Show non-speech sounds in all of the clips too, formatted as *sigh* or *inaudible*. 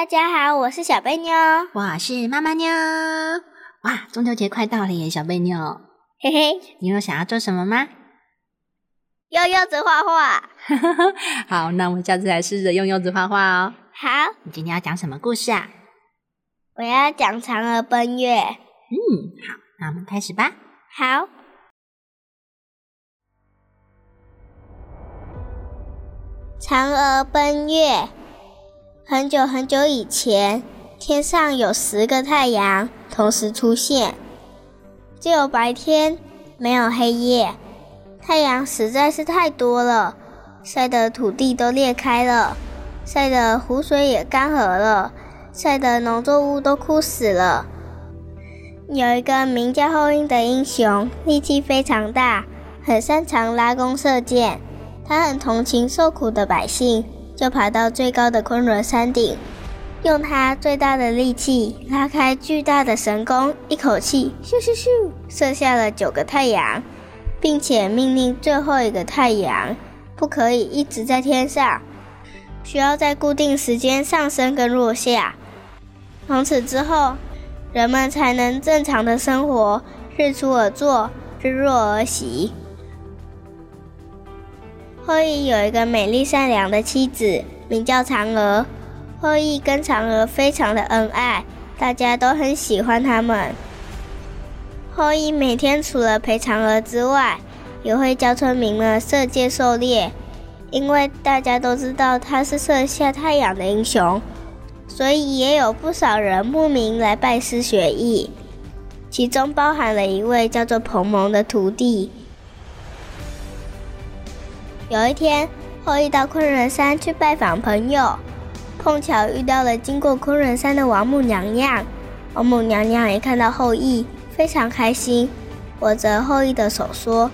大家好，我是小贝妞，我是妈妈妞。哇，中秋节快到了耶，小贝妞，嘿嘿，你有想要做什么吗？用柚子画画。*laughs* 好，那我们下次来试着用柚子画画哦。好，你今天要讲什么故事啊？我要讲嫦娥奔月。嗯，好，那我们开始吧。好，嫦娥奔月。很久很久以前，天上有十个太阳同时出现，只有白天，没有黑夜。太阳实在是太多了，晒得土地都裂开了，晒得湖水也干涸了，晒得农作物都枯死了。有一个名叫后羿的英雄，力气非常大，很擅长拉弓射箭，他很同情受苦的百姓。就爬到最高的昆仑山顶，用他最大的力气拉开巨大的神弓，一口气咻咻咻射下了九个太阳，并且命令最后一个太阳不可以一直在天上，需要在固定时间上升跟落下。从此之后，人们才能正常的生活，日出而作，日落而息。后羿有一个美丽善良的妻子，名叫嫦娥。后羿跟嫦娥非常的恩爱，大家都很喜欢他们。后羿每天除了陪嫦娥之外，也会教村民们射箭狩猎。因为大家都知道他是射下太阳的英雄，所以也有不少人慕名来拜师学艺，其中包含了一位叫做彭蒙的徒弟。有一天，后羿到昆仑山去拜访朋友，碰巧遇到了经过昆仑山的王母娘娘。王母娘娘一看到后羿，非常开心，握着后羿的手说：“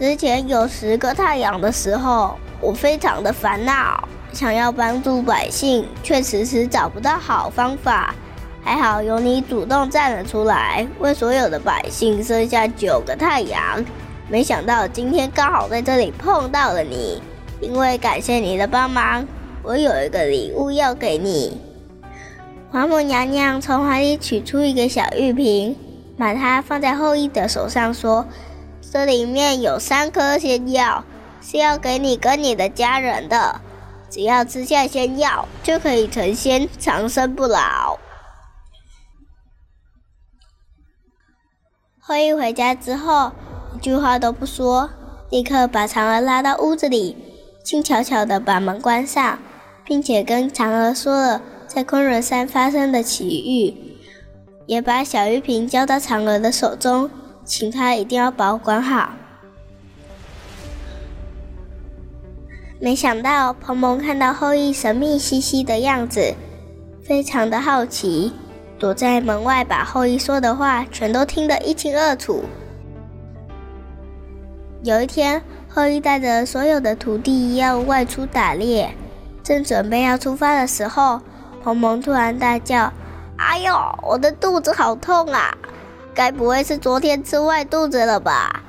之前有十个太阳的时候，我非常的烦恼，想要帮助百姓，却迟迟找不到好方法。还好有你主动站了出来，为所有的百姓生下九个太阳。”没想到今天刚好在这里碰到了你，因为感谢你的帮忙，我有一个礼物要给你。王母娘娘从怀里取出一个小玉瓶，把它放在后羿的手上，说：“这里面有三颗仙药，是要给你跟你的家人的。只要吃下仙药，就可以成仙，长生不老。”后羿回家之后。一句话都不说，立刻把嫦娥拉到屋子里，轻巧巧地把门关上，并且跟嫦娥说了在昆仑山发生的奇遇，也把小玉瓶交到嫦娥的手中，请她一定要保管好。没想到彭蒙看到后羿神秘兮兮的样子，非常的好奇，躲在门外把后羿说的话全都听得一清二楚。有一天，后羿带着所有的徒弟要外出打猎，正准备要出发的时候，彭蒙突然大叫：“哎呦，我的肚子好痛啊！该不会是昨天吃坏肚子了吧？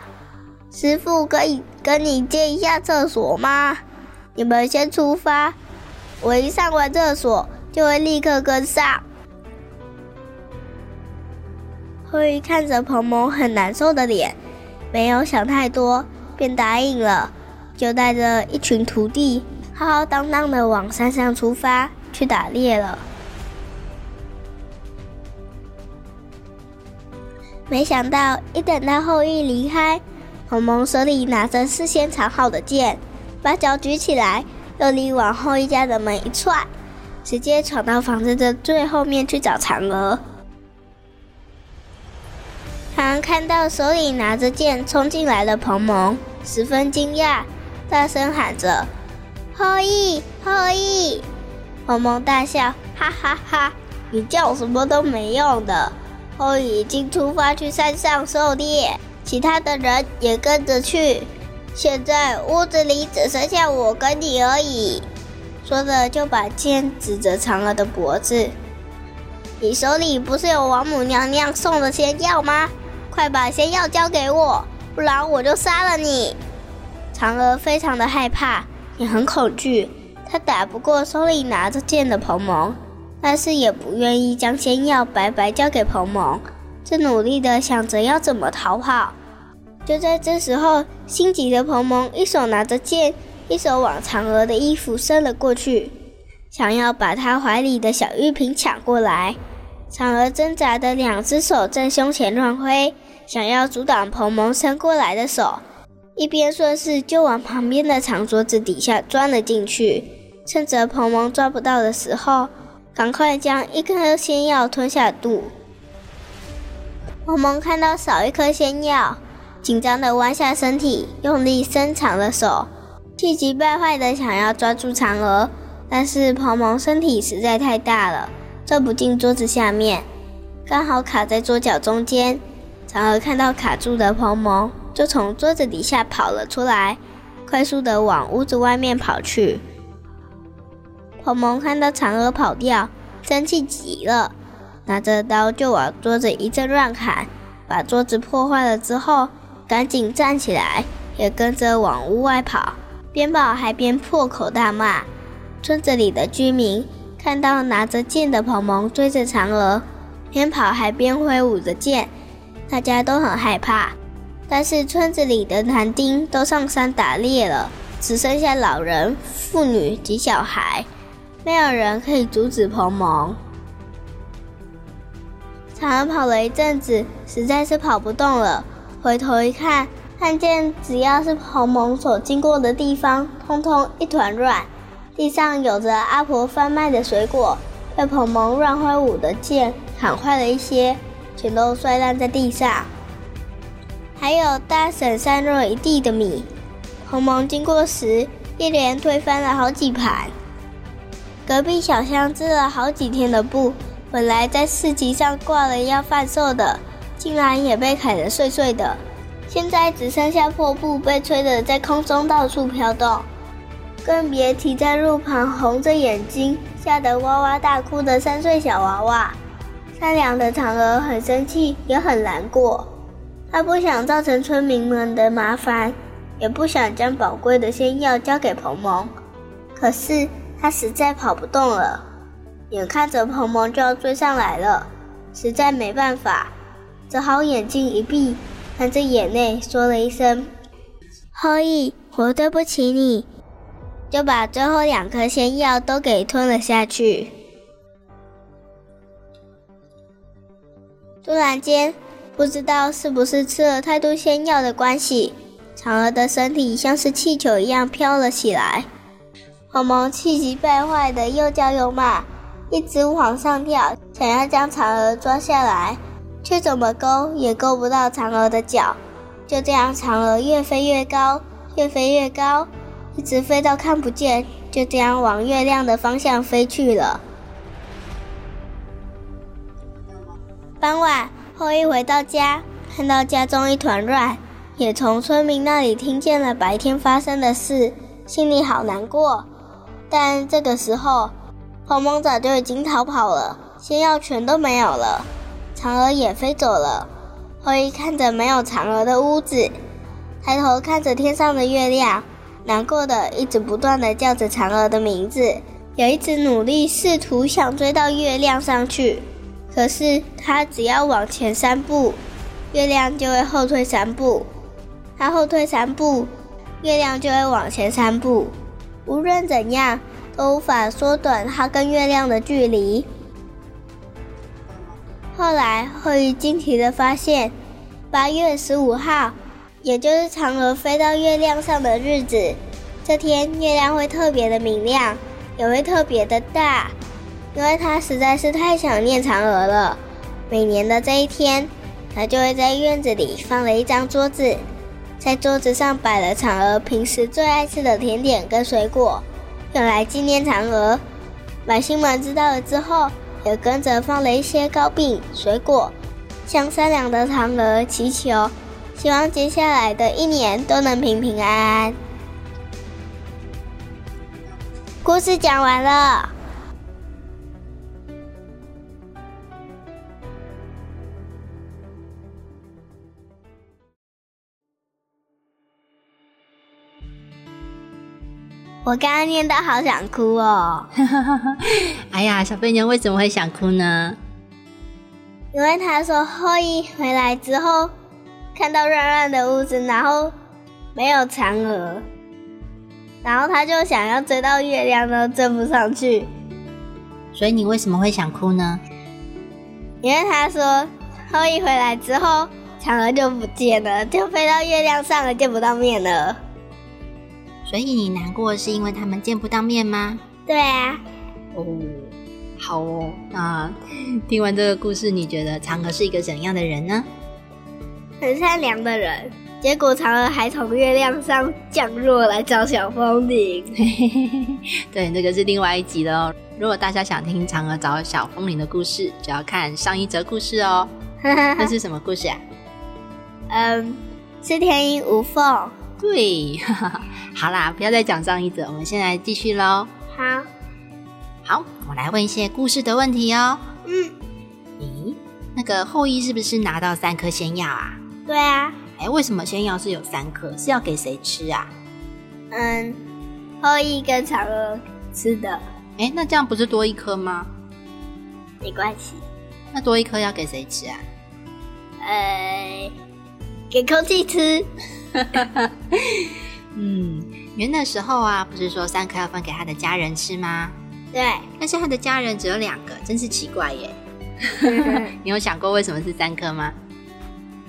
师傅可以跟你借一下厕所吗？你们先出发，我一上完厕所就会立刻跟上。”后羿看着彭蒙很难受的脸。没有想太多，便答应了，就带着一群徒弟浩浩荡荡的往山上出发去打猎了。没想到，一等到后羿离开，鸿蒙手里拿着事先藏好的剑，把脚举起来，用力往后羿家的门一踹，直接闯到房子的最后面去找嫦娥。看到手里拿着剑冲进来的彭蒙，十分惊讶，大声喊着：“后羿，后羿！”鹏鹏大笑，哈哈哈！你叫什么都没用的。后羿已经出发去山上狩猎，其他的人也跟着去。现在屋子里只剩下我跟你而已。说着，就把剑指着嫦娥的脖子。你手里不是有王母娘娘送的仙药吗？快把仙药交给我，不然我就杀了你！嫦娥非常的害怕，也很恐惧。她打不过手里拿着剑的彭蒙，但是也不愿意将仙药白白交给彭蒙，正努力的想着要怎么逃跑。就在这时候，心急的彭蒙一手拿着剑。一手往嫦娥的衣服伸了过去，想要把她怀里的小玉瓶抢过来。嫦娥挣扎的两只手在胸前乱挥，想要阻挡蓬蒙伸过来的手，一边顺势就往旁边的长桌子底下钻了进去。趁着蓬蒙抓不到的时候，赶快将一颗仙药吞下肚。蓬蒙看到少一颗仙药，紧张的弯下身体，用力伸长了手。气急败坏的想要抓住嫦娥，但是蓬蒙身体实在太大了，钻不进桌子下面，刚好卡在桌角中间。嫦娥看到卡住的蓬蒙，就从桌子底下跑了出来，快速的往屋子外面跑去。蓬蒙看到嫦娥跑掉，生气极了，拿着刀就往桌子一阵乱砍，把桌子破坏了之后，赶紧站起来，也跟着往屋外跑。边跑还边破口大骂，村子里的居民看到拿着剑的彭蒙追着嫦娥，边跑还边挥舞着剑，大家都很害怕。但是村子里的男丁都上山打猎了，只剩下老人、妇女及小孩，没有人可以阻止彭蒙。嫦娥跑了一阵子，实在是跑不动了，回头一看。看见只要是彭蒙所经过的地方，通通一团乱。地上有着阿婆贩卖的水果，被彭蒙乱挥舞的剑砍坏了一些，全都摔烂在地上。还有大婶散落一地的米，鸿蒙经过时一连推翻了好几盘。隔壁小香织了好几天的布，本来在市集上挂了要贩售的，竟然也被砍得碎碎的。现在只剩下破布被吹得在空中到处飘动，更别提在路旁红着眼睛、吓得哇哇大哭的三岁小娃娃。善良的嫦娥很生气，也很难过。她不想造成村民们的麻烦，也不想将宝贵的仙药交给彭蒙。可是她实在跑不动了，眼看着彭蒙就要追上来了，实在没办法，只好眼睛一闭。含着眼泪说了一声：“后羿，我对不起你。”就把最后两颗仙药都给吞了下去。突然间，不知道是不是吃了太多仙药的关系，嫦娥的身体像是气球一样飘了起来。黄毛气急败坏的又叫又骂，一直往上跳，想要将嫦娥抓下来。却怎么勾也勾不到嫦娥的脚，就这样，嫦娥越飞越高，越飞越高，一直飞到看不见，就这样往月亮的方向飞去了。傍晚，后羿回到家，看到家中一团乱，也从村民那里听见了白天发生的事，心里好难过。但这个时候，黄蒙早就已经逃跑了，仙药全都没有了。嫦娥也飞走了。后羿看着没有嫦娥的屋子，抬头看着天上的月亮，难过的一直不断的叫着嫦娥的名字，也一直努力试图想追到月亮上去。可是他只要往前三步，月亮就会后退三步；他后退三步，月亮就会往前三步。无论怎样，都无法缩短他跟月亮的距离。后来，后羿惊奇的发现，八月十五号，也就是嫦娥飞到月亮上的日子，这天月亮会特别的明亮，也会特别的大，因为他实在是太想念嫦娥了。每年的这一天，他就会在院子里放了一张桌子，在桌子上摆了嫦娥平时最爱吃的甜点跟水果，用来纪念嫦娥。百姓们知道了之后，也跟着放了一些糕饼、水果，向善良的嫦娥祈求，希望接下来的一年都能平平安安。故事讲完了。我刚刚念到好想哭哦。*laughs* 哎呀，小飞牛为什么会想哭呢？因为他说后羿回来之后，看到乱乱的屋子，然后没有嫦娥，然后他就想要追到月亮，都追不上去。所以你为什么会想哭呢？因为他说后羿回来之后，嫦娥就不见了，就飞到月亮上了，见不到面了。所以你难过是因为他们见不到面吗？对啊。哦，好哦。那 *laughs* 听完这个故事，你觉得嫦娥是一个怎样的人呢？很善良的人。结果嫦娥还从月亮上降落来找小风铃。对，那个是另外一集了哦。如果大家想听嫦娥找小风铃的故事，就要看上一则故事哦。*laughs* 那是什么故事啊？嗯，是天衣无缝。对，*laughs* 好啦，不要再讲上一则，我们现在继续喽。好，好，我来问一些故事的问题哦。嗯，咦，那个后羿是不是拿到三颗仙药啊？对啊。哎，为什么仙药是有三颗？是要给谁吃啊？嗯，后羿跟嫦娥吃的。哎，那这样不是多一颗吗？没关系。那多一颗要给谁吃啊？呃，给空气吃。*laughs* 嗯，因为那时候啊，不是说三颗要分给他的家人吃吗？对。但是他的家人只有两个，真是奇怪耶。*laughs* 你有想过为什么是三颗吗？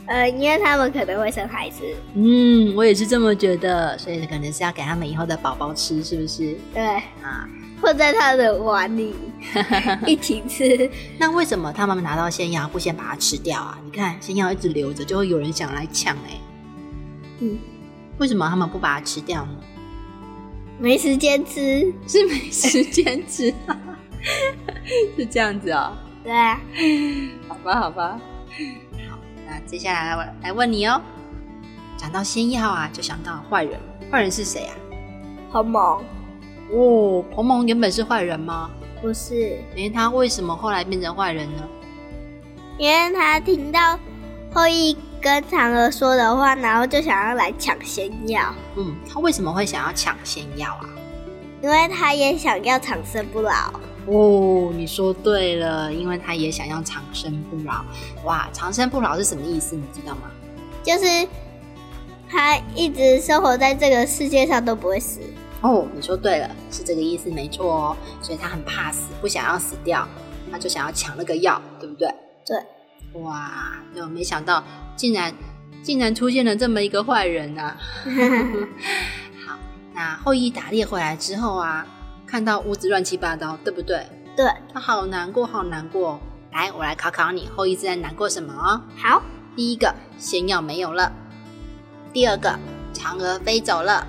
呃，因为他们可能会生孩子。嗯，我也是这么觉得，所以可能是要给他们以后的宝宝吃，是不是？对。啊，放在他的碗里 *laughs* 一起吃。那为什么他们拿到仙药不先把它吃掉啊？你看仙药一直留着，就会有人想来抢哎。嗯，为什么他们不把它吃掉呢？没时间吃，是没时间吃，*laughs* 是这样子哦。对，好吧，好吧。好，那接下来来来问你哦。讲到仙药啊，就想到坏人，坏人是谁啊？彭蒙。哦，彭蒙原本是坏人吗？不是。哎，他为什么后来变成坏人呢？因为他听到后羿。跟嫦娥说的话，然后就想要来抢仙药。嗯，他为什么会想要抢仙药啊？因为他也想要长生不老。哦，你说对了，因为他也想要长生不老。哇，长生不老是什么意思？你知道吗？就是他一直生活在这个世界上都不会死。哦，你说对了，是这个意思，没错哦。所以他很怕死，不想要死掉，他就想要抢那个药，对不对？对。哇，就没想到。竟然，竟然出现了这么一个坏人呐！*laughs* 好，那后羿打猎回来之后啊，看到屋子乱七八糟，对不对？对，他好难过，好难过。来，我来考考你，后羿是在难过什么哦？好，第一个，仙药没有了；第二个，嫦娥飞走了；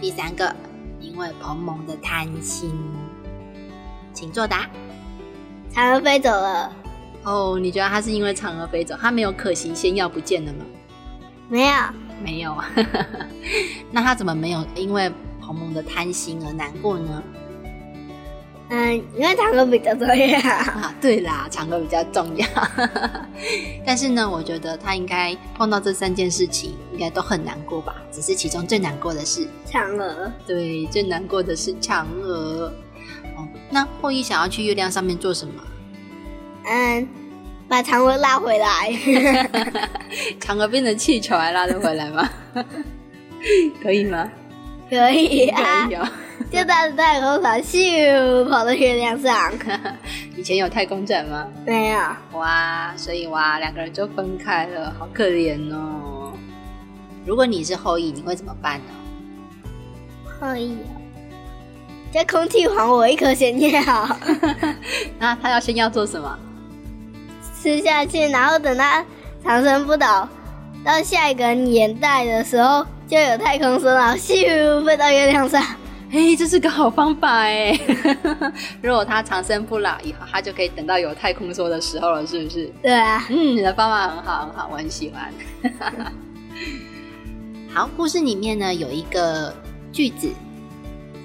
第三个，因为彭蒙的贪心。请作答。嫦娥飞走了。哦，你觉得他是因为嫦娥飞走，他没有可惜仙药不见了吗？没有，没有。*laughs* 那他怎么没有因为彭蒙的贪心而难过呢？嗯，因为嫦娥比较重要。啊，对啦，嫦娥比较重要。*laughs* 但是呢，我觉得他应该碰到这三件事情，应该都很难过吧？只是其中最难过的是嫦娥。对，最难过的是嫦娥。哦，那后羿想要去月亮上面做什么？嗯，把嫦娥拉回来。*laughs* 嫦娥变成气球还拉得回来吗？*laughs* 可以吗？可以 *laughs* 啊，就带着太空船咻跑到月亮上。以前有太空站吗？没有。哇，所以哇，两个人就分开了，好可怜哦。如果你是后羿，你会怎么办呢？后羿。这空气还我一颗仙药。那他要先要做什么？吃下去，然后等它长生不老到下一个年代的时候，就有太空梭，然后咻飞到月亮上。*laughs* 嘿，这是个好方法哎！*laughs* 如果他长生不老，以后他就可以等到有太空梭的时候了，是不是？对啊，嗯，你的方法很好，很好，我很喜欢。*laughs* 好，故事里面呢有一个句子，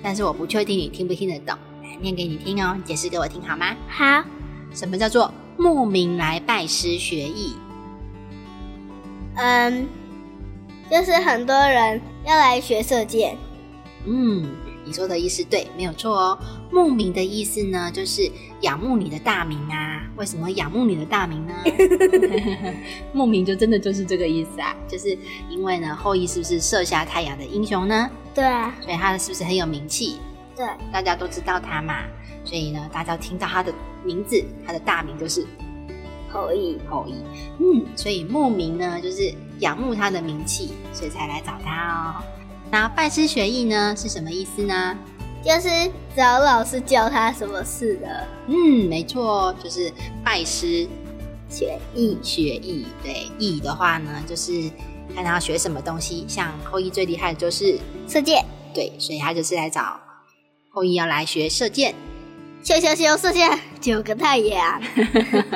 但是我不确定你听不听得懂，来念给你听哦，解释给我听好吗？好。什么叫做慕名来拜师学艺？嗯，就是很多人要来学射箭。嗯。你说的意思对，没有错哦。慕名的意思呢，就是仰慕你的大名啊。为什么仰慕你的大名呢？*laughs* 慕名就真的就是这个意思啊，就是因为呢，后羿是不是射下太阳的英雄呢？对，所以他是不是很有名气？对，大家都知道他嘛，所以呢，大家听到他的名字，他的大名就是后羿。后羿，嗯，所以慕名呢，就是仰慕他的名气，所以才来找他哦。那拜师学艺呢是什么意思呢？就是找老师教他什么事的。嗯，没错，就是拜师学艺。学艺，对，艺的话呢，就是看他要学什么东西。像后羿最厉害的就是射箭，对，所以他就是来找后羿要来学射箭。咻咻咻，射下九个太阳。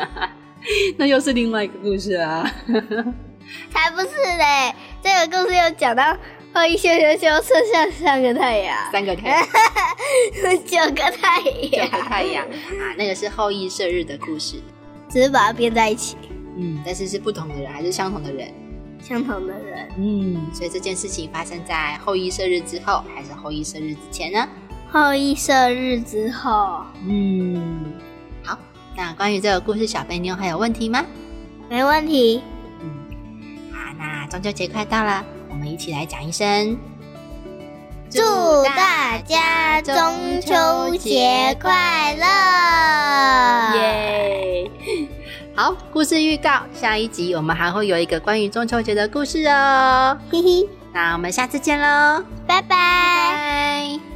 *laughs* 那又是另外一个故事啊。*laughs* 才不是嘞，这个故事又讲到。后羿咻咻咻射下三个太阳，三个太阳，*laughs* 九个太阳，九个太阳啊！那个是后羿射日的故事，只是把它编在一起。嗯，但是是不同的人还是相同的人？相同的人。嗯，所以这件事情发生在后羿射日之后，还是后羿射日之前呢？后羿射日之后。嗯，好，那关于这个故事，小贝妞还有问题吗？没问题。嗯，好，那中秋节快到了。我们一起来讲一声，祝大家中秋节快乐！耶！好，故事预告，下一集我们还会有一个关于中秋节的故事哦。*laughs* 嘿嘿，那我们下次见喽，拜拜。